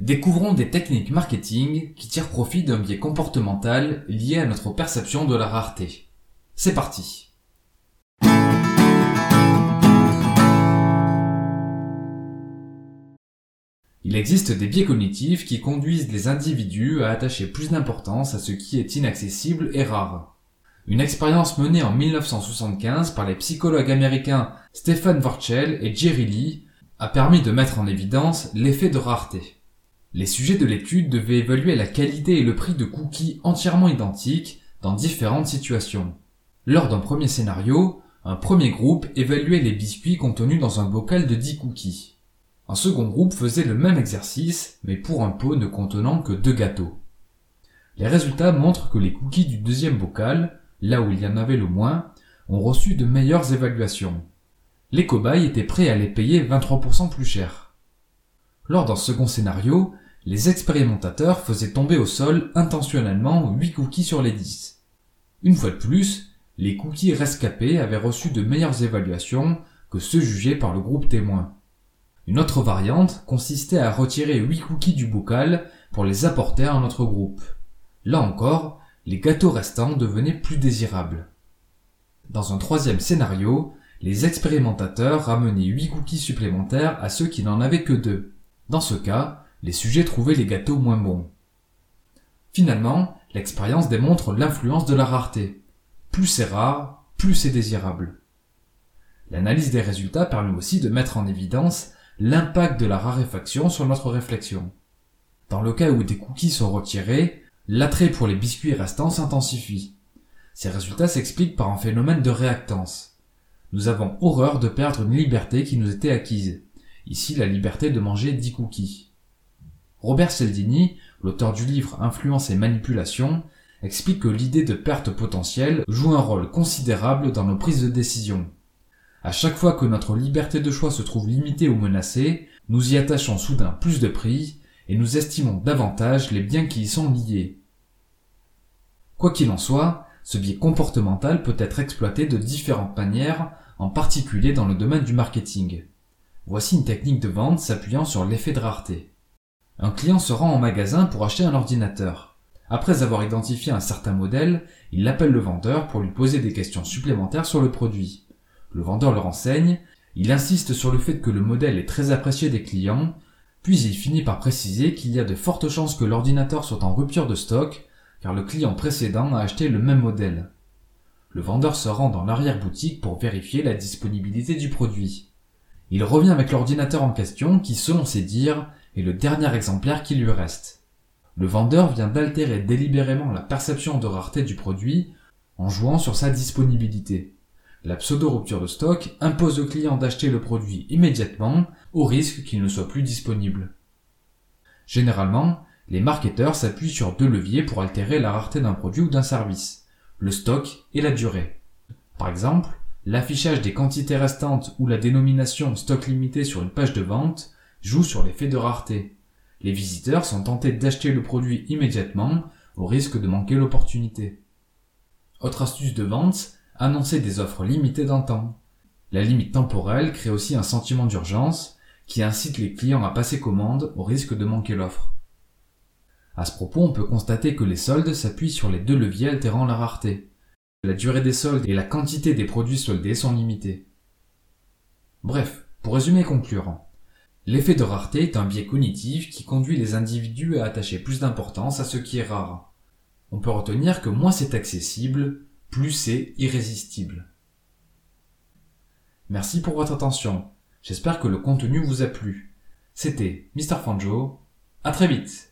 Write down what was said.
Découvrons des techniques marketing qui tirent profit d'un biais comportemental lié à notre perception de la rareté. C'est parti Il existe des biais cognitifs qui conduisent les individus à attacher plus d'importance à ce qui est inaccessible et rare. Une expérience menée en 1975 par les psychologues américains Stephen Vorchel et Jerry Lee a permis de mettre en évidence l'effet de rareté. Les sujets de l'étude devaient évaluer la qualité et le prix de cookies entièrement identiques dans différentes situations. Lors d'un premier scénario, un premier groupe évaluait les biscuits contenus dans un bocal de 10 cookies. Un second groupe faisait le même exercice, mais pour un pot ne contenant que deux gâteaux. Les résultats montrent que les cookies du deuxième bocal, là où il y en avait le moins, ont reçu de meilleures évaluations. Les cobayes étaient prêts à les payer 23% plus cher. Lors d'un second scénario, les expérimentateurs faisaient tomber au sol intentionnellement 8 cookies sur les 10. Une fois de plus, les cookies rescapés avaient reçu de meilleures évaluations que ceux jugés par le groupe témoin. Une autre variante consistait à retirer 8 cookies du bocal pour les apporter à un autre groupe. Là encore, les gâteaux restants devenaient plus désirables. Dans un troisième scénario, les expérimentateurs ramenaient 8 cookies supplémentaires à ceux qui n'en avaient que deux. Dans ce cas, les sujets trouvaient les gâteaux moins bons. Finalement, l'expérience démontre l'influence de la rareté. Plus c'est rare, plus c'est désirable. L'analyse des résultats permet aussi de mettre en évidence l'impact de la raréfaction sur notre réflexion. Dans le cas où des cookies sont retirés, l'attrait pour les biscuits restants s'intensifie. Ces résultats s'expliquent par un phénomène de réactance. Nous avons horreur de perdre une liberté qui nous était acquise ici la liberté de manger 10 cookies. Robert Cialdini, l'auteur du livre Influence et manipulation, explique que l'idée de perte potentielle joue un rôle considérable dans nos prises de décision. À chaque fois que notre liberté de choix se trouve limitée ou menacée, nous y attachons soudain plus de prix et nous estimons davantage les biens qui y sont liés. Quoi qu'il en soit, ce biais comportemental peut être exploité de différentes manières, en particulier dans le domaine du marketing. Voici une technique de vente s'appuyant sur l'effet de rareté. Un client se rend en magasin pour acheter un ordinateur. Après avoir identifié un certain modèle, il appelle le vendeur pour lui poser des questions supplémentaires sur le produit. Le vendeur le renseigne, il insiste sur le fait que le modèle est très apprécié des clients, puis il finit par préciser qu'il y a de fortes chances que l'ordinateur soit en rupture de stock, car le client précédent a acheté le même modèle. Le vendeur se rend dans l'arrière-boutique pour vérifier la disponibilité du produit. Il revient avec l'ordinateur en question qui, selon ses dires, est le dernier exemplaire qui lui reste. Le vendeur vient d'altérer délibérément la perception de rareté du produit en jouant sur sa disponibilité. La pseudo-rupture de stock impose au client d'acheter le produit immédiatement au risque qu'il ne soit plus disponible. Généralement, les marketeurs s'appuient sur deux leviers pour altérer la rareté d'un produit ou d'un service, le stock et la durée. Par exemple, L'affichage des quantités restantes ou la dénomination stock limité sur une page de vente joue sur l'effet de rareté. Les visiteurs sont tentés d'acheter le produit immédiatement au risque de manquer l'opportunité. Autre astuce de vente, annoncer des offres limitées dans temps. La limite temporelle crée aussi un sentiment d'urgence qui incite les clients à passer commande au risque de manquer l'offre. À ce propos, on peut constater que les soldes s'appuient sur les deux leviers altérant la rareté. La durée des soldes et la quantité des produits soldés sont limitées. Bref, pour résumer et conclure, l'effet de rareté est un biais cognitif qui conduit les individus à attacher plus d'importance à ce qui est rare. On peut retenir que moins c'est accessible, plus c'est irrésistible. Merci pour votre attention. J'espère que le contenu vous a plu. C'était Mr. Fanjo. À très vite!